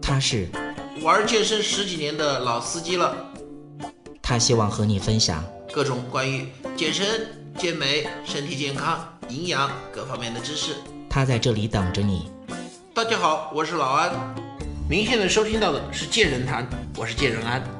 他是玩健身十几年的老司机了，他希望和你分享各种关于健身、健美、身体健康、营养各方面的知识。他在这里等着你。大家好，我是老安，您现在收听到的是健人谈，我是健人安。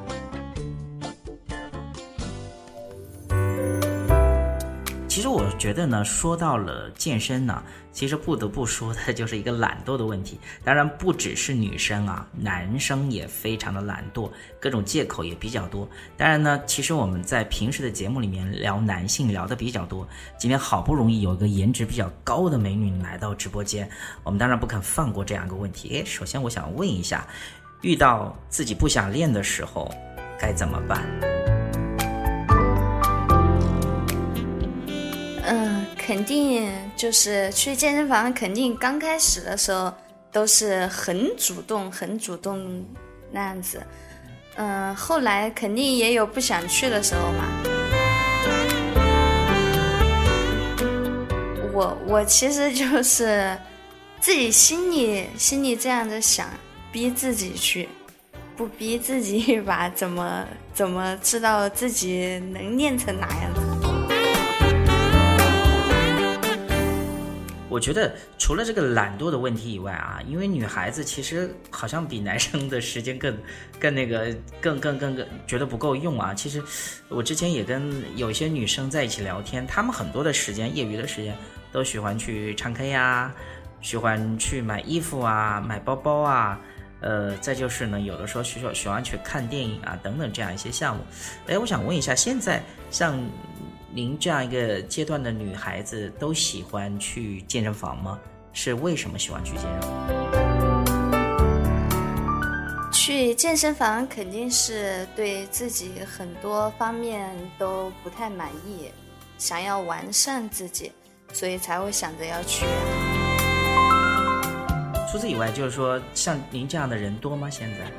其实我觉得呢，说到了健身呢，其实不得不说的就是一个懒惰的问题。当然不只是女生啊，男生也非常的懒惰，各种借口也比较多。当然呢，其实我们在平时的节目里面聊男性聊的比较多。今天好不容易有一个颜值比较高的美女来到直播间，我们当然不肯放过这样一个问题。诶，首先我想问一下，遇到自己不想练的时候该怎么办？嗯，肯定就是去健身房，肯定刚开始的时候都是很主动、很主动那样子。嗯，后来肯定也有不想去的时候嘛。我我其实就是自己心里心里这样子想，逼自己去，不逼自己一 把，怎么怎么知道自己能练成哪样子？我觉得除了这个懒惰的问题以外啊，因为女孩子其实好像比男生的时间更、更那个、更、更、更、更觉得不够用啊。其实我之前也跟有些女生在一起聊天，她们很多的时间、业余的时间都喜欢去唱 K 呀，喜欢去买衣服啊、买包包啊，呃，再就是呢，有的时候喜欢喜欢去看电影啊等等这样一些项目。哎，我想问一下，现在像。您这样一个阶段的女孩子都喜欢去健身房吗？是为什么喜欢去健身房？去健身房肯定是对自己很多方面都不太满意，想要完善自己，所以才会想着要去。除此以外，就是说像您这样的人多吗？现在？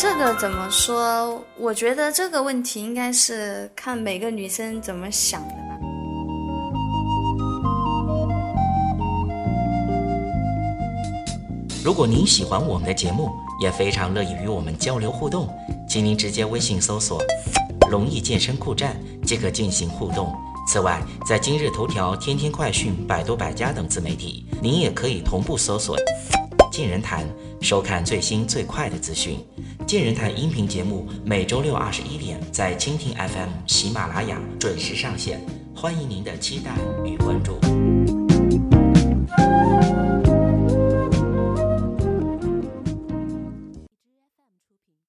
这个怎么说？我觉得这个问题应该是看每个女生怎么想的吧。如果您喜欢我们的节目，也非常乐意与我们交流互动，请您直接微信搜索“龙易健身酷站”即可进行互动。此外，在今日头条、天天快讯、百度百家等自媒体，您也可以同步搜索“健人谈”，收看最新最快的资讯。健人谈音频节目每周六二十一点在蜻蜓 FM、喜马拉雅准时上线，欢迎您的期待与关注。